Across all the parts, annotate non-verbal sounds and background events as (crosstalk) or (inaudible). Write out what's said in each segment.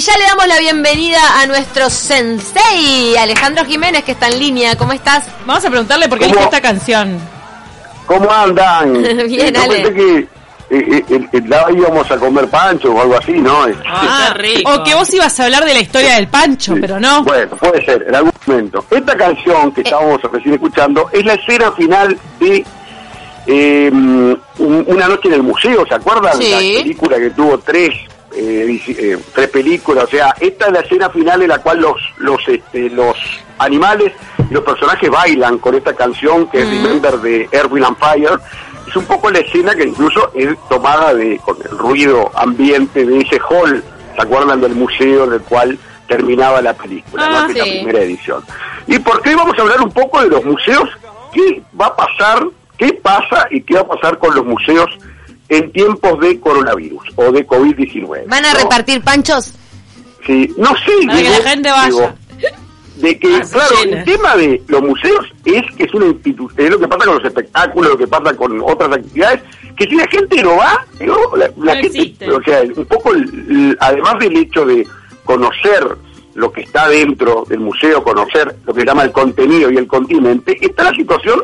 Y ya le damos la bienvenida a nuestro sensei, Alejandro Jiménez, que está en línea. ¿Cómo estás? Vamos a preguntarle por qué eligió esta canción. ¿Cómo andan? (laughs) Bien, Yo Ale. pensé que eh, eh, eh, eh, la íbamos a comer pancho o algo así, ¿no? Eh, Ah, O que vos ibas a hablar de la historia del Pancho, pero no. Bueno, puede ser, en algún momento. Esta canción que estábamos recién escuchando es la escena final de eh, un- Una noche en el museo, ¿se acuerdan? Sí. La película que tuvo tres eh, eh, tres películas, o sea, esta es la escena final en la cual los los este, los animales y los personajes bailan con esta canción que es Remember de Erwin and Fire. Es un poco la escena que incluso es tomada de con el ruido ambiente de ese hall, ¿se acuerdan del museo del cual terminaba la película, Ah, la primera edición? ¿Y por qué vamos a hablar un poco de los museos? ¿Qué va a pasar? ¿Qué pasa y qué va a pasar con los museos en tiempos de coronavirus o de COVID-19? ¿Van a ¿no? repartir panchos? Sí, no sé, Para que digo, la gente vaya. digo, de que, Ah, claro, llena. el tema de los museos es que es una institución, es lo que pasa con los espectáculos, lo que pasa con otras actividades, que si la gente no va, digo, la, la No gente, existe. o sea, un poco, el- el- además del hecho de conocer lo que está dentro del museo, conocer lo que se llama el contenido y el continente, está la situación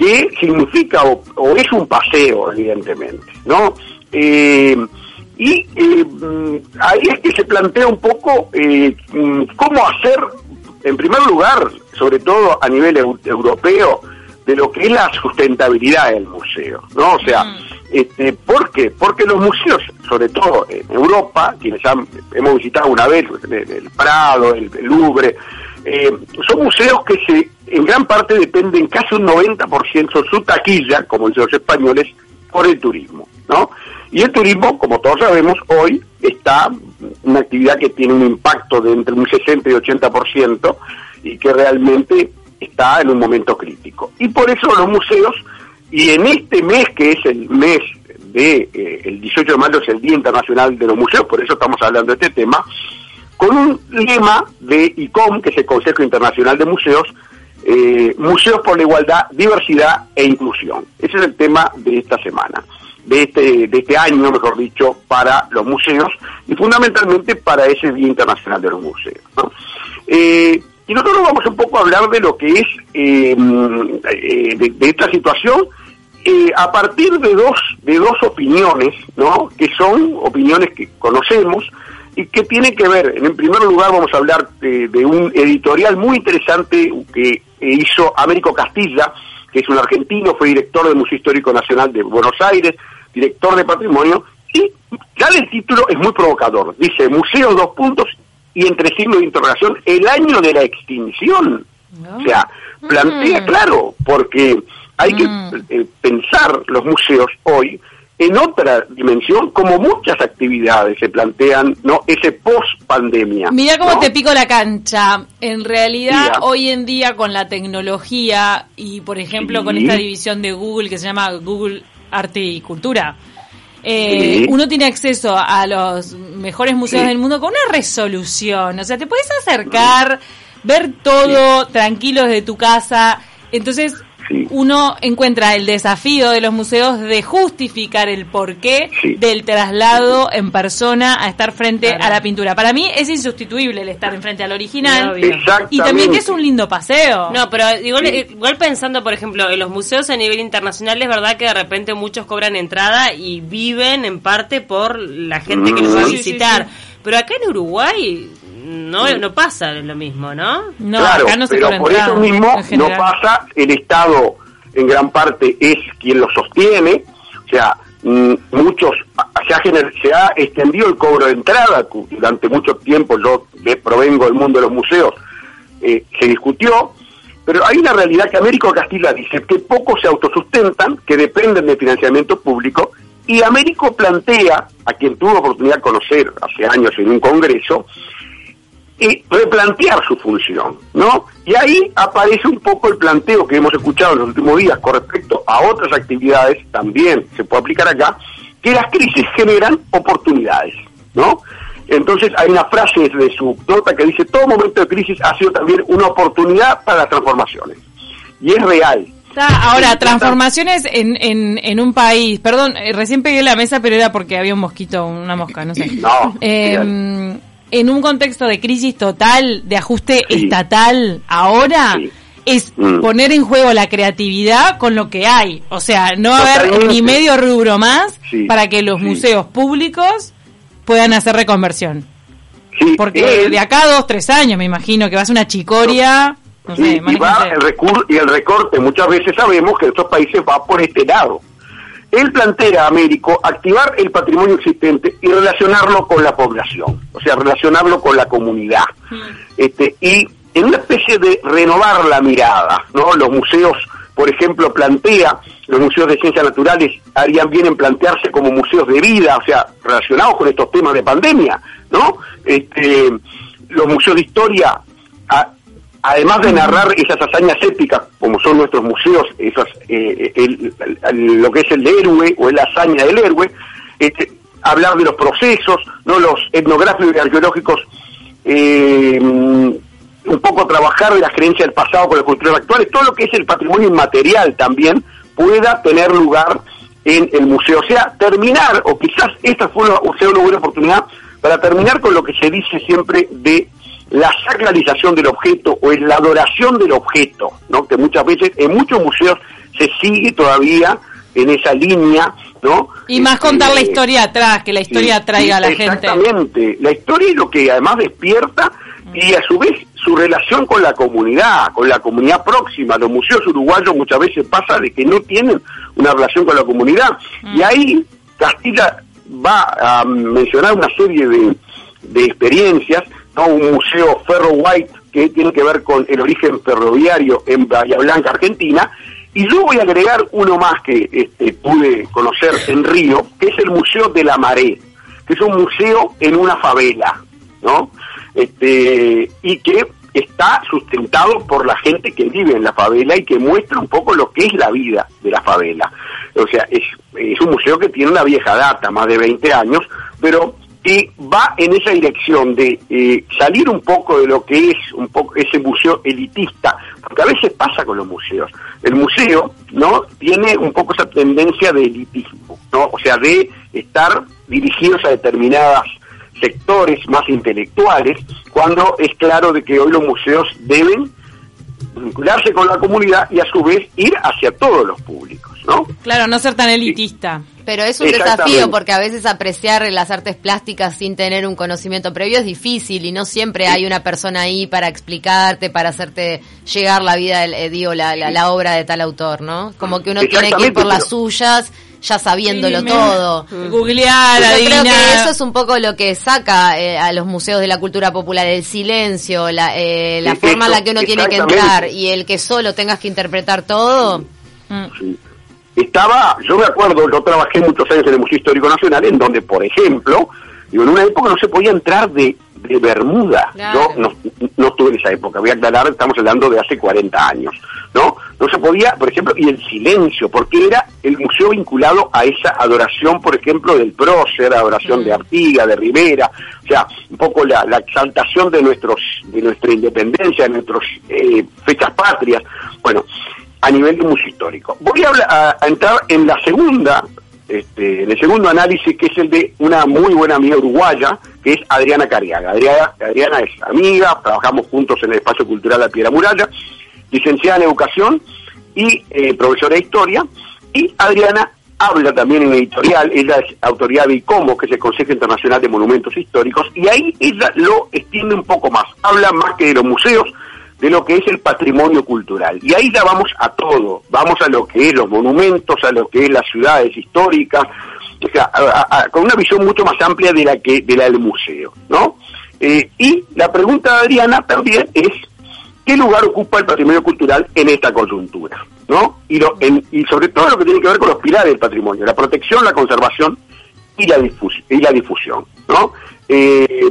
que significa o, o es un paseo, evidentemente, ¿no? Eh, y eh, mm, ahí es que se plantea un poco eh, mm, cómo hacer, en primer lugar, sobre todo a nivel eu- europeo, de lo que es la sustentabilidad del museo, ¿no? O sea, este, ¿por qué? Porque los museos, sobre todo en Europa, quienes han- hemos visitado una vez, el, el Prado, el, el Louvre, eh, son museos que se, en gran parte dependen casi un 90% su taquilla, como dicen los españoles, por el turismo, ¿no? Y el turismo, como todos sabemos, hoy está una actividad que tiene un impacto de entre un 60 y 80% y que realmente está en un momento crítico. Y por eso los museos, y en este mes que es el mes de, eh, el 18 de mayo es el Día Internacional de los Museos, por eso estamos hablando de este tema, con un lema de ICOM, que es el Consejo Internacional de Museos, eh, Museos por la Igualdad, Diversidad e Inclusión. Ese es el tema de esta semana, de este, de este año, mejor dicho, para los museos y fundamentalmente para ese Día Internacional de los Museos. Eh, y nosotros vamos un poco a hablar de lo que es eh, mm, eh, de, de esta situación eh, a partir de dos de dos opiniones, ¿no? Que son opiniones que conocemos y que tienen que ver, en primer lugar vamos a hablar de, de un editorial muy interesante que hizo Américo Castilla, que es un argentino, fue director del Museo Histórico Nacional de Buenos Aires, director de Patrimonio, y ya el título es muy provocador. Dice, Museos dos puntos y entre signos de interrogación, el año de la extinción. O sea, plantea Mm. claro, porque hay que eh, pensar los museos hoy en otra dimensión, como muchas actividades se plantean, ¿no? Ese post pandemia. Mira cómo te pico la cancha. En realidad, hoy en día con la tecnología y, por ejemplo, Sí. con esta división de Google que se llama Google Arte y Cultura, eh, Sí. uno tiene acceso a los mejores museos Sí. del mundo con una resolución. O sea, te puedes acercar, ver todo tranquilo desde tu casa. Entonces, Sí. uno encuentra el desafío de los museos de justificar el porqué Sí. del traslado en persona a estar frente a la pintura. Para mí es insustituible el estar enfrente al original. Y también que es un lindo paseo. No, pero igual, igual pensando, por ejemplo, en los museos a nivel internacional, es verdad que de repente muchos cobran entrada y viven en parte por la gente que los va a Sí, sí, visitar. Pero acá en Uruguay no, no pasa lo mismo, ¿no? No, claro, acá no se pero por eso mismo no pasa, el Estado en gran parte es quien lo sostiene, o sea, mm, muchos, se ha, gener- se ha extendido el cobro de entrada durante mucho tiempo, yo de- provengo del mundo de los museos, eh, se discutió, pero hay una realidad que Américo Castilla dice que pocos se autosustentan, que dependen de financiamiento público, y Américo plantea, a quien tuvo oportunidad de conocer hace años en un congreso, y replantear su función, ¿no? Y ahí aparece un poco el planteo que hemos escuchado en los últimos días con respecto a otras actividades, también se puede aplicar acá, que las crisis generan oportunidades, ¿no? Entonces hay una frase de su nota que dice, todo momento de crisis ha sido también una oportunidad para las transformaciones. Y es real. Ahora, transformaciones en, en, en un país. Perdón, eh, recién pegué la mesa, pero era porque había un mosquito, una mosca, no sé. No, Eh. En un contexto de crisis total, de ajuste Sí. estatal ahora, Sí. es Mm. poner en juego la creatividad con lo que hay. O sea, no va a haber ni medio rubro más Sí, para que los museos públicos puedan hacer reconversión. Porque de acá a dos, tres años, me imagino que va a ser una chicoria. No sé, y va el, recur- y el recorte, muchas veces sabemos que estos países va por este lado. Él plantea a Américo activar el patrimonio existente y relacionarlo con la población, o sea, relacionarlo con la comunidad. Este, y en una especie de renovar la mirada, ¿no? Los museos, por ejemplo, plantea, los museos de ciencias naturales harían bien en plantearse como museos de vida, o sea, relacionados con estos temas de pandemia, ¿no? Este, los museos de historia a- además de narrar esas hazañas épicas, como son nuestros museos, esas, eh, lo que es el héroe o la hazaña del héroe, este, hablar de los procesos, no los etnográficos y arqueológicos, eh, un poco trabajar de la creencia del pasado con las culturas actuales, todo lo que es el patrimonio inmaterial también pueda tener lugar en el museo. O sea, terminar, o quizás esta fue una, sea una buena oportunidad para terminar con lo que se dice siempre de la sacralización del objeto o en la adoración del objeto, ¿no? que muchas veces en muchos museos se sigue todavía en esa línea, ¿no? Y más Este, contar la historia atrás, que la historia traiga a la gente. Exactamente. La historia es lo que además despierta y a su vez su relación con la comunidad, con la comunidad próxima. Los museos uruguayos muchas veces pasa de que no tienen una relación con la comunidad. Y ahí Castilla va a mencionar una serie de, de experiencias, ¿no? un museo Ferro White que tiene que ver con el origen ferroviario en Bahía Blanca, Argentina, y yo voy a agregar uno más que este, pude conocer en Río, que es el Museo de la Maré, que es un museo en una favela, ¿no? Este, y que está sustentado por la gente que vive en la favela y que muestra un poco lo que es la vida de la favela. O sea, es, es un museo que tiene una vieja data, más de 20 años, pero que va en esa dirección de eh, salir un poco de lo que es un poco ese museo elitista, porque a veces pasa con los museos. El museo, ¿no? Tiene un poco esa tendencia de elitismo, ¿no? O sea, de estar dirigidos a determinadas sectores más intelectuales, cuando es claro de que hoy los museos deben vincularse con la comunidad y a su vez ir hacia todos los públicos, ¿no? Claro, no ser tan elitista. Pero es un desafío porque a veces apreciar las artes plásticas sin tener un conocimiento previo es difícil y no siempre hay una persona ahí para explicarte, para hacerte llegar la vida, del- eh, digo, la, la, la obra de tal autor, ¿no? Como que uno tiene que ir por las suyas ya sabiéndolo Sí, todo. Googlear, Yo creo que eso es un poco lo que saca eh, a los museos de la cultura popular, el silencio, la, eh, la Sí, forma en la que uno tiene que entrar y el que solo tengas que interpretar todo. Mm. Estaba, yo me acuerdo, yo trabajé muchos años en el Museo Histórico Nacional, en donde, por ejemplo, digo, en una época no se podía entrar de, de Bermuda. Claro. Yo no, no estuve en esa época, voy a aclarar, estamos hablando de hace 40 años, ¿no? No se podía, por ejemplo, y el silencio, porque era el museo vinculado a esa adoración, por ejemplo, del prócer, adoración de Artiga, de Rivera, o sea, un poco la, la exaltación de nuestros de nuestra independencia, de nuestras eh, fechas patrias. Bueno, nivel de museo histórico. Voy a, a- a entrar en la segunda, este, en el segundo análisis, que es el de una muy buena amiga uruguaya, que es Adriana Cariaga. Adriana, Adriana es amiga, trabajamos juntos en el Espacio Cultural La Piedra Muralla, licenciada en Educación y eh, profesora de Historia, y Adriana habla también en editorial, ella es autoridad de ICOMO, que es el Consejo Internacional de Monumentos Históricos, y ahí ella lo extiende un poco más, habla más que de los museos, de lo que es el patrimonio cultural. Y ahí ya vamos a todo, vamos a lo que es los monumentos, a lo que es las ciudades históricas, o sea, con una visión mucho más amplia de la que de la del museo, ¿no? Eh, y la pregunta de Adriana también es qué lugar ocupa el patrimonio cultural en esta coyuntura, ¿no? Y, lo- en- y sobre todo lo que tiene que ver con los pilares del patrimonio, la protección, la conservación y la, difus- y la difusión, ¿no? Eh,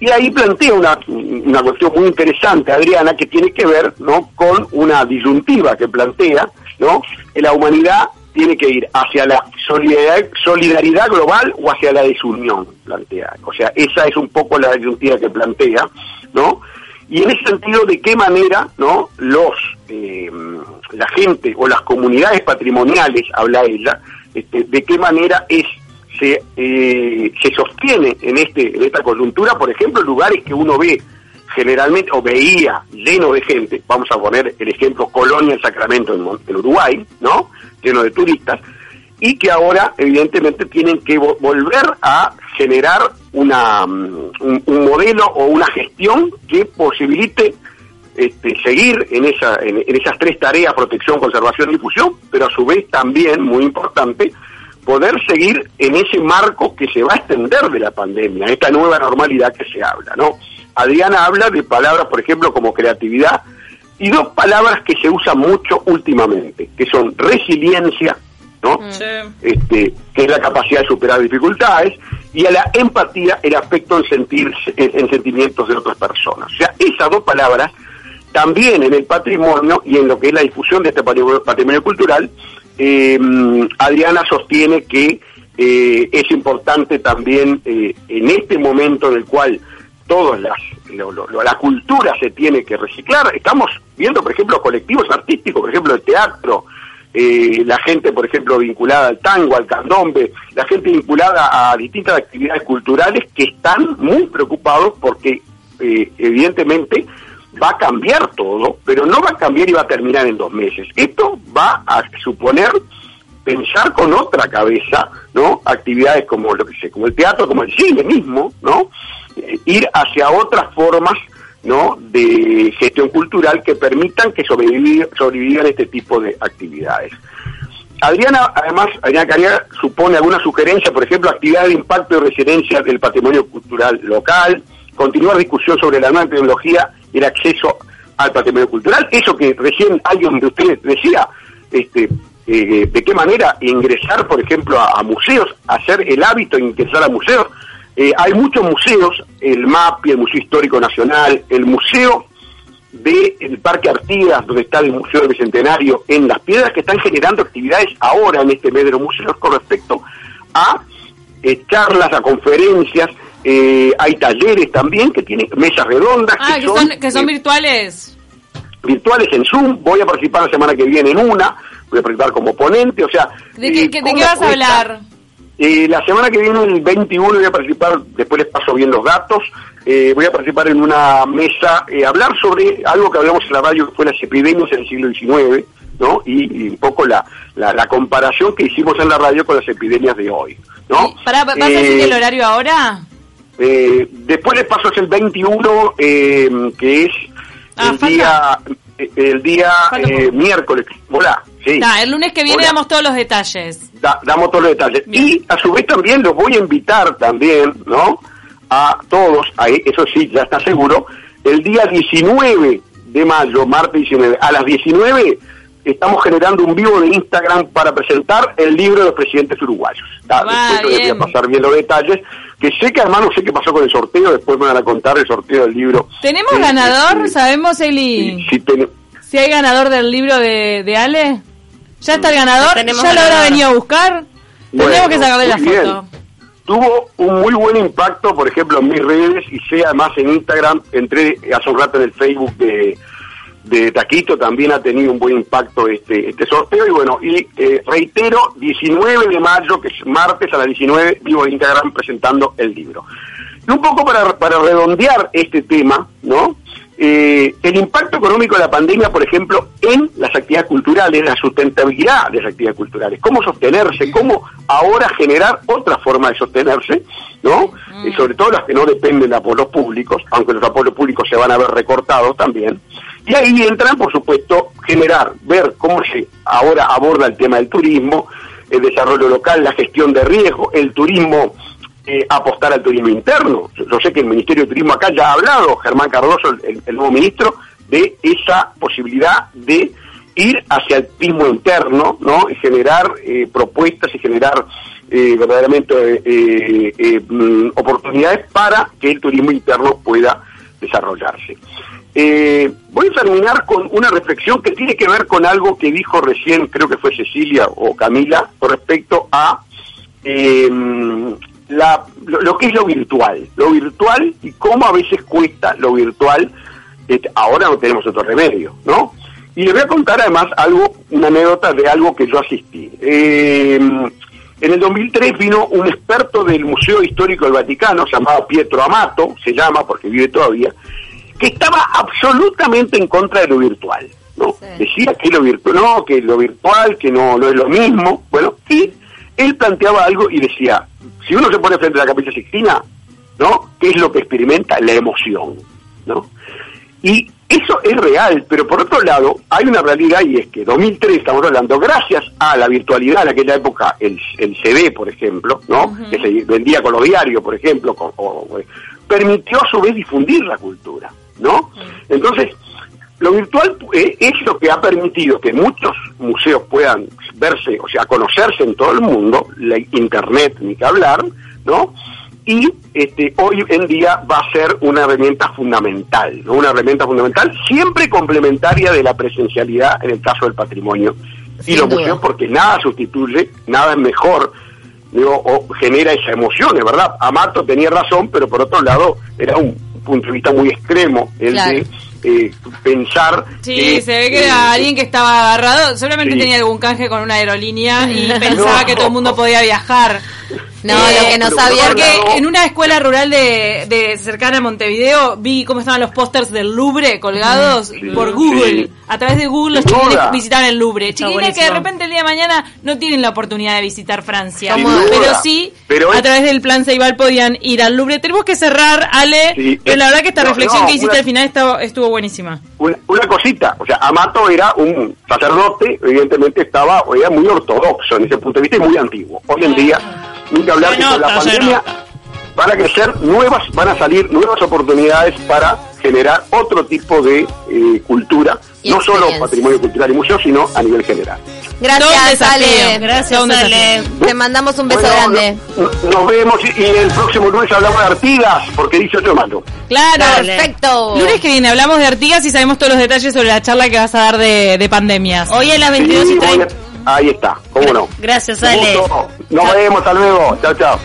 y ahí plantea una, una cuestión muy interesante, Adriana, que tiene que ver, ¿no? Con una disyuntiva que plantea, ¿no? La humanidad tiene que ir hacia la solidaridad, solidaridad global o hacia la desunión, plantea. O sea, esa es un poco la disyuntiva que plantea, ¿no? Y en ese sentido, ¿de qué manera no los eh, la gente o las comunidades patrimoniales, habla ella, este, de qué manera es se, eh, se sostiene en, este, en esta coyuntura, por ejemplo, lugares que uno ve generalmente, o veía lleno de gente, vamos a poner el ejemplo Colonia, el Sacramento en, en Uruguay, ¿no? Lleno de turistas, y que ahora evidentemente tienen que vo- volver a generar una, mm, un, un modelo o una gestión que posibilite este, seguir en, esa, en, en esas tres tareas, protección, conservación y difusión, pero a su vez también, muy importante, poder seguir en ese marco que se va a extender de la pandemia, esta nueva normalidad que se habla, ¿no? Adriana habla de palabras, por ejemplo, como creatividad, y dos palabras que se usan mucho últimamente, que son resiliencia, ¿no? este, que es la capacidad de superar dificultades, y a la empatía, el aspecto en, sentir, en, en sentimientos de otras personas. O sea, esas dos palabras, también en el patrimonio y en lo que es la difusión de este patrimonio cultural, eh, Adriana sostiene que eh, es importante también eh, en este momento en el cual todas las lo- la cultura se tiene que reciclar. Estamos viendo, por ejemplo, colectivos artísticos, por ejemplo, el teatro, eh, la gente, por ejemplo, vinculada al tango, al candombe, la gente vinculada a distintas actividades culturales que están muy preocupados porque, evidentemente, va a cambiar todo, pero no va a cambiar y va a terminar en dos meses. Esto va a suponer pensar con otra cabeza, ¿no? Actividades como lo que sé, como el teatro, como el cine mismo, ¿no? Eh, ir hacia otras formas, ¿no? De gestión cultural que permitan que sobrevivan este tipo de actividades. Adriana, además, Adriana Caria supone alguna sugerencia, por ejemplo, actividades de impacto y residencia del patrimonio cultural local, continuar discusión sobre la nueva tecnología el acceso al patrimonio cultural. Eso que recién alguien de ustedes decía, este, eh, de qué manera ingresar, por ejemplo, a, museos, hacer el hábito de ingresar a museos. Eh, hay muchos museos, el MAPI, el Museo Histórico Nacional, el Museo del Parque Artigas, donde está el Museo del Bicentenario, en Las Piedras, que están generando actividades ahora en este mes de los museos con respecto a eh, charlas, a conferencias, eh, hay talleres también que tienen mesas redondas Ah, que son, que son eh, virtuales. virtuales en Zoom. Voy a participar la semana que viene en una, voy a participar como ponente, o sea... ¿De qué, eh, de ¿cómo qué vas a hablar? Eh, la semana que viene, el 21, voy a participar, después les paso bien los datos, eh, voy a participar en una mesa, eh, hablar sobre algo que hablamos en la radio, que fue las epidemias en el siglo XIX, ¿no? Y, y un poco la, la, la comparación que hicimos en la radio con las epidemias de hoy, ¿no? Pará, ¿Vas a decir el horario ahora? Eh, después les paso es el 21, eh, que es Ah, el falta- día, eh, el día eh, miércoles. Hola, sí. El lunes que viene Hola. damos todos los detalles. Da- damos todos los detalles. Bien. Y a su vez también los voy a invitar también, ¿no? A todos, a, eso sí, ya está seguro, el día 19 de mayo, martes 19, a las 19 estamos generando un vivo de Instagram para presentar el libro de los presidentes uruguayos. Ta, Ah, después les voy a pasar bien los detalles, que sé que además no sé qué pasó con el sorteo, después me van a contar el sorteo del libro. ¿Tenemos Eh, ganador? eh, ¿Sabemos, Eli? si ten- Si hay ganador del libro de, de Ale. ¿Ya está el ganador? Ya tenemos ¿Ya lo habrá venido a buscar? Tendremos Bueno, que sacarle la bien. foto. tuvo un muy buen impacto, por ejemplo, en mis redes y sé además en Instagram, entré hace un rato en el Facebook de, de Taquito, también ha tenido un buen impacto este, este sorteo y bueno, y eh, reitero, 19 de mayo, que es martes a las 19, vivo en Instagram presentando el libro. Y un poco para, para redondear este tema, ¿no? Eh, el impacto económico de la pandemia, por ejemplo, en las actividades culturales, la sustentabilidad de las actividades culturales, cómo sostenerse, cómo ahora generar otra forma de sostenerse, ¿no? Y sobre todo las que no dependen de apoyos públicos, aunque los apoyos públicos se van a ver recortados también. Y ahí entran, por supuesto, generar, ver cómo se ahora aborda el tema del turismo, el desarrollo local, la gestión de riesgo, el turismo eh, apostar al turismo interno. Yo, sé que el Ministerio de Turismo acá ya ha hablado, Germán Cardoso, el, el nuevo ministro, de esa posibilidad de ir hacia el turismo interno, ¿no? Y generar eh, propuestas y generar eh, verdaderamente eh, eh, mm, oportunidades para que el turismo interno pueda desarrollarse. Eh, voy a terminar con una reflexión que tiene que ver con algo que dijo recién, creo que fue Cecilia o Camila, con respecto a la, lo, que es lo virtual, lo virtual y cómo a veces cuesta lo virtual. Eh, ahora no tenemos otro remedio, ¿no? Y le voy a contar además algo, una anécdota de algo que yo asistí. En el 2003 vino un experto del Museo Histórico del Vaticano, llamado Pietro Amato, se llama porque vive todavía, que estaba absolutamente en contra de lo virtual. ¿no? Sí. Decía que lo virtual, no, que lo virtual, que no, no es lo mismo. Bueno, y él planteaba algo y decía, si uno se pone frente a la capilla Sixtina, ¿no? ¿Qué es lo que experimenta? La emoción, ¿no? Y eso es real, pero por otro lado, hay una realidad y es que 2003 estamos hablando, gracias a la virtualidad en aquella época, el, el CD, por ejemplo, ¿no? Que se vendía con los diarios, por ejemplo, con- o- o- permitió a su vez difundir la cultura, ¿no? Entonces, lo virtual eh, es lo que ha permitido que muchos museos puedan verse, o sea, conocerse en todo el mundo, la internet ni que hablar, ¿no? Y este, hoy en día va a ser una herramienta fundamental, ¿no? Una herramienta fundamental, siempre complementaria de la presencialidad en el caso del patrimonio y los museos, porque nada sustituye, nada es mejor, digo, o genera esa emoción, es verdad. Amato tenía razón, pero por otro lado era un punto de vista muy extremo el Claro. de eh, pensar Sí, que, se ve que eh, era alguien que estaba agarrado, seguramente Sí. tenía algún canje con una aerolínea y (laughs) pensaba No. que todo el mundo podía viajar. No, Eh, lo que no sabía que... En una escuela rural de, de cercana a Montevideo vi cómo estaban los pósters del Louvre colgados Sí, por Google. sí. A través de Google los duda. visitaban el Louvre. Chiquilines que de repente el día de mañana no tienen la oportunidad de visitar Francia. Pero sí, Pero a través del plan Ceibal podían ir al Louvre. Tenemos que cerrar, Ale, Sí, pero la verdad que esta no, reflexión no, que hiciste una- al final estuvo, estuvo buenísima. una, una cosita, o sea, Amato era un sacerdote, evidentemente estaba, o era muy ortodoxo en ese punto de vista y muy antiguo. Hoy en día, nunca hablar Se que con la pandemia van a crecer nuevas, van a salir nuevas oportunidades para generar otro tipo de eh, cultura, Y no solo patrimonio cultural y museo, sino a nivel general. Gracias. Ale. Gracias, Ale. Te mandamos un beso Bueno, grande. no- nos vemos y, y el próximo lunes hablamos de Artigas, porque dice otro mando. Claro. Dale. Perfecto. Lunes que viene hablamos de Artigas y sabemos todos los detalles sobre la charla que vas a dar de, de pandemias. Hoy a las 22 Sí, y voy 30. Ahí está, cómo no. Gracias, Ale. Nos vemos, hasta luego. Chao, chao.